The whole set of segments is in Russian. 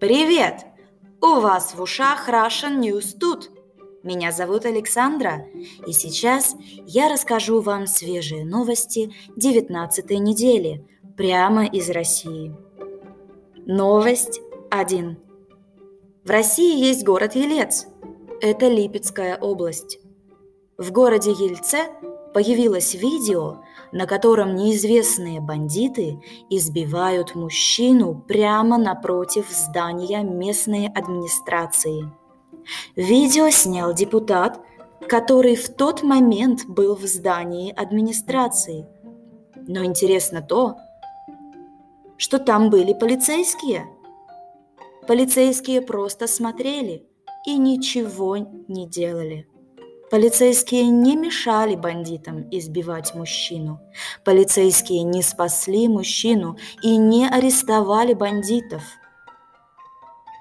Привет! У вас в ушах Russian News тут. Меня зовут Александра, и сейчас я расскажу вам свежие новости 19 недели прямо из России. Новость 1. В России есть город Елец. Это Липецкая область. В городе Ельце появилось видео, на котором неизвестные бандиты избивают мужчину прямо напротив здания местной администрации. Видео снял депутат, который в тот момент был в здании администрации. Но интересно то, что там были полицейские. Полицейские просто смотрели и ничего не делали. Полицейские не мешали бандитам избивать мужчину. Полицейские не спасли мужчину и не арестовали бандитов.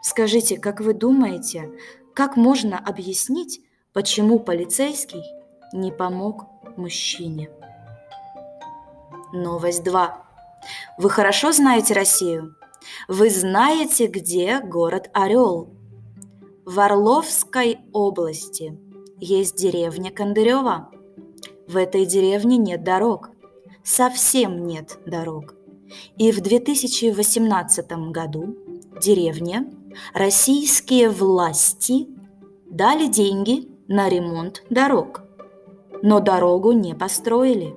Скажите, как вы думаете, как можно объяснить, почему полицейский не помог мужчине? Новость 2. Вы хорошо знаете Россию? Вы знаете, где город Орел? В Орловской области – есть деревня Кондырева. В этой деревне нет дорог. Совсем нет дорог. И в 2018 году деревне российские власти дали деньги на ремонт дорог, но дорогу не построили.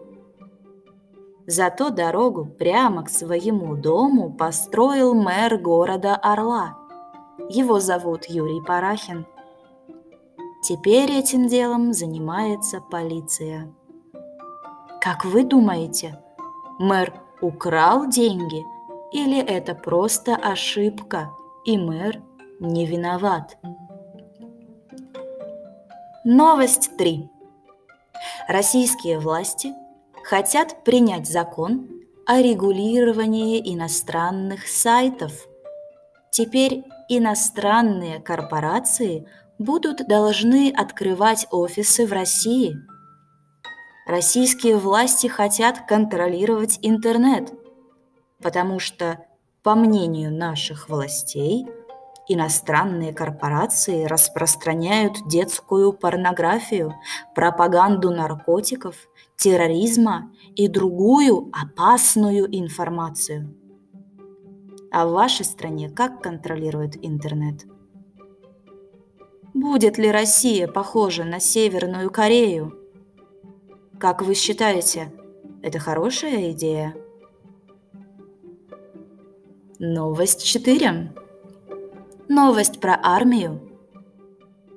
Зато дорогу прямо к своему дому построил мэр города Орла. Его зовут Юрий Парахин – Теперь этим делом занимается полиция. Как вы думаете, мэр украл деньги или это просто ошибка, и мэр не виноват? Новость 3. Российские власти хотят принять закон о регулировании иностранных сайтов. Теперь иностранные корпорации – будут должны открывать офисы в России. Российские власти хотят контролировать интернет, потому что, по мнению наших властей, иностранные корпорации распространяют детскую порнографию, пропаганду наркотиков, терроризма и другую опасную информацию. А в вашей стране как контролируют интернет? Будет ли Россия похожа на Северную Корею? Как вы считаете, это хорошая идея? Новость 4. Новость про армию.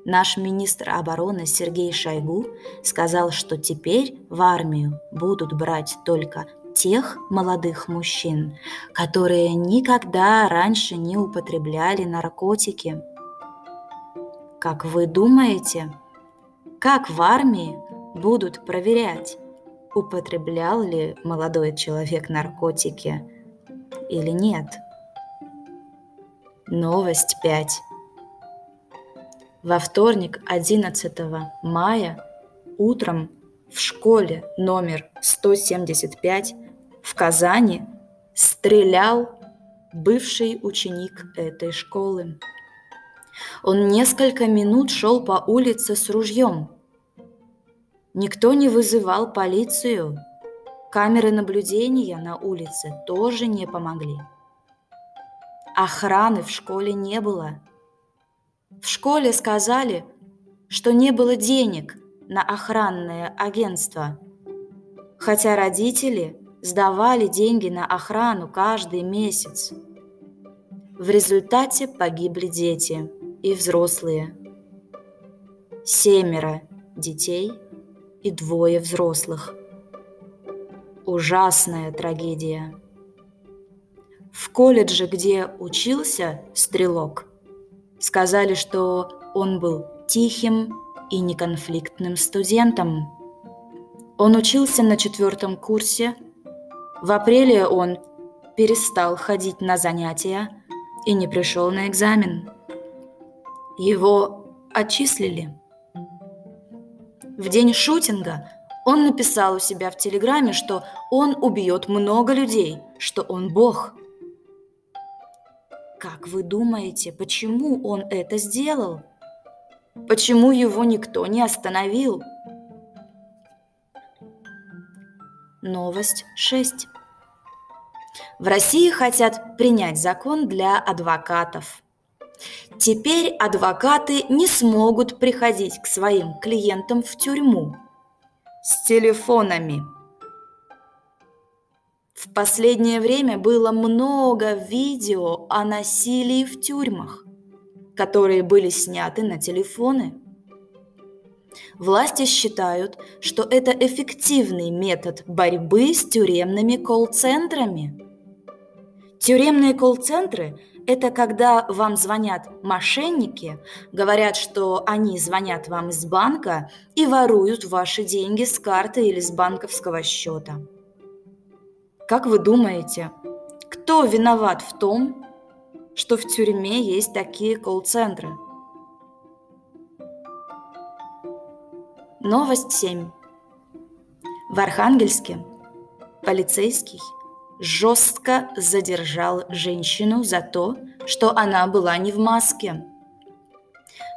Наш министр обороны Сергей Шойгу сказал, что теперь в армию будут брать только тех молодых мужчин, которые никогда раньше не употребляли наркотики – как вы думаете, как в армии будут проверять, употреблял ли молодой человек наркотики или нет? Новость 5. Во вторник 11 мая утром в школе номер 175 в Казани стрелял бывший ученик этой школы. Он несколько минут шел по улице с ружьем. Никто не вызывал полицию. Камеры наблюдения на улице тоже не помогли. Охраны в школе не было. В школе сказали, что не было денег на охранное агентство, хотя родители сдавали деньги на охрану каждый месяц. В результате погибли дети – и взрослые. Семеро детей и двое взрослых. Ужасная трагедия. В колледже, где учился стрелок, сказали, что он был тихим и неконфликтным студентом. Он учился на четвертом курсе. В апреле он перестал ходить на занятия и не пришел на экзамен. Его отчислили. В день шутинга он написал у себя в Телеграме, что он убьет много людей, что он бог. Как вы думаете, почему он это сделал? Почему его никто не остановил? Новость 6. В России хотят принять закон для адвокатов. Теперь адвокаты не смогут приходить к своим клиентам в тюрьму с телефонами. В последнее время было много видео о насилии в тюрьмах, которые были сняты на телефоны. Власти считают, что это эффективный метод борьбы с тюремными колл-центрами. Тюремные колл-центры – это когда вам звонят мошенники, говорят, что они звонят вам из банка и воруют ваши деньги с карты или с банковского счета. Как вы думаете, кто виноват в том, что в тюрьме есть такие колл-центры? Новость 7. В Архангельске полицейский жестко задержал женщину за то, что она была не в маске.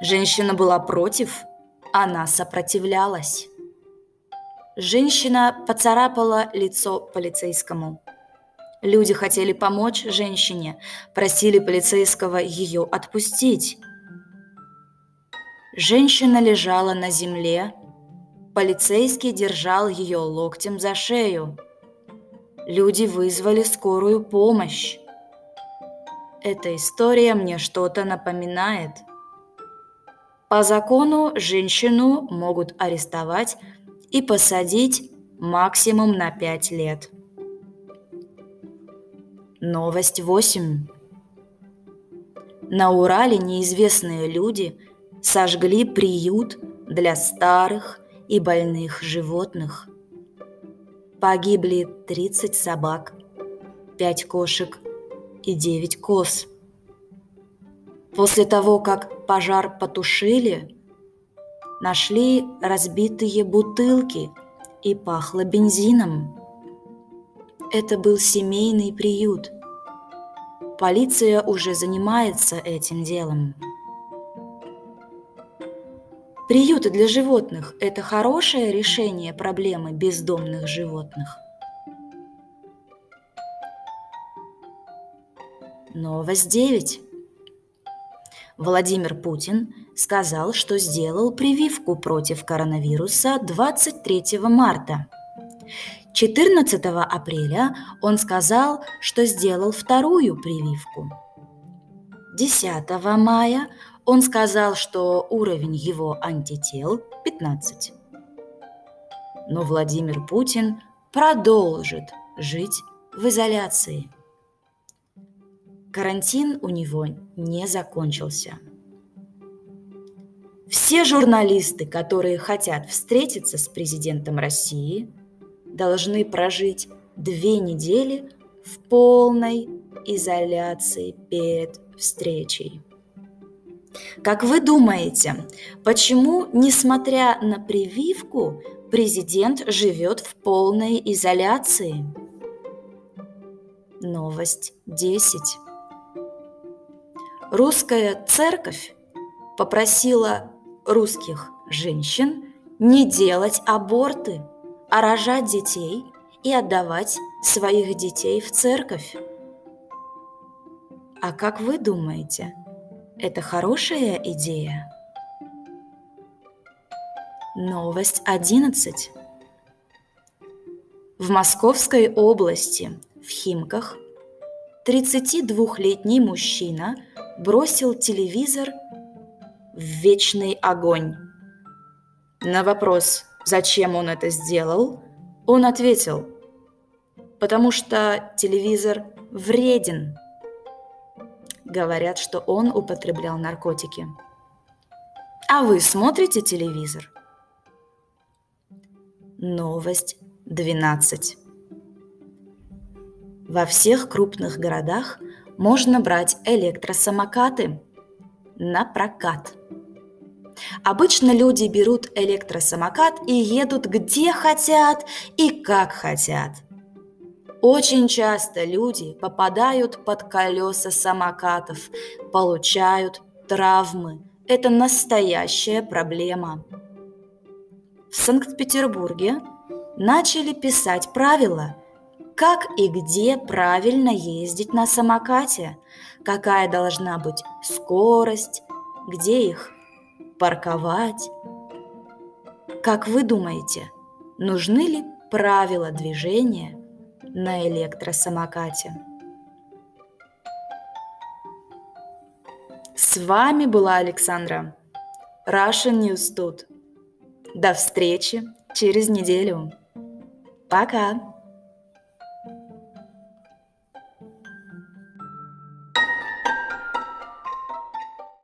Женщина была против, она сопротивлялась. Женщина поцарапала лицо полицейскому. Люди хотели помочь женщине, просили полицейского ее отпустить. Женщина лежала на земле, полицейский держал ее локтем за шею. Люди вызвали скорую помощь. Эта история мне что-то напоминает. По закону женщину могут арестовать и посадить максимум на 5 лет. Новость 8. На Урале неизвестные люди сожгли приют для старых и больных животных. Погибли 30 собак, 5 кошек и 9 коз. После того, как пожар потушили, нашли разбитые бутылки и пахло бензином. Это был семейный приют. Полиция уже занимается этим делом. Приюты для животных – это хорошее решение проблемы бездомных животных. Новость 9. Владимир Путин сказал, что сделал прививку против коронавируса 23 марта. 14 апреля он сказал, что сделал вторую прививку. 10 мая он сказал, что уровень его антител 15. Но Владимир Путин продолжит жить в изоляции – Карантин у него не закончился. Все журналисты, которые хотят встретиться с президентом России, должны прожить две недели в полной изоляции перед встречей. Как вы думаете, почему, несмотря на прививку, президент живет в полной изоляции? Новость 10. Русская церковь попросила русских женщин не делать аборты, а рожать детей и отдавать своих детей в церковь. А как вы думаете, это хорошая идея? Новость 11. В Московской области, в Химках, 32-летний мужчина – бросил телевизор в вечный огонь. На вопрос, зачем он это сделал, он ответил, потому что телевизор вреден. Говорят, что он употреблял наркотики. А вы смотрите телевизор? Новость 12. Во всех крупных городах можно брать электросамокаты на прокат. Обычно люди берут электросамокат и едут где хотят и как хотят. Очень часто люди попадают под колеса самокатов, получают травмы. Это настоящая проблема. В Санкт-Петербурге начали писать правила, как и где правильно ездить на самокате, какая должна быть скорость, где их парковать. Как вы думаете, нужны ли правила движения на электросамокате? С вами была Александра. Russian News тут. До встречи через неделю. Пока!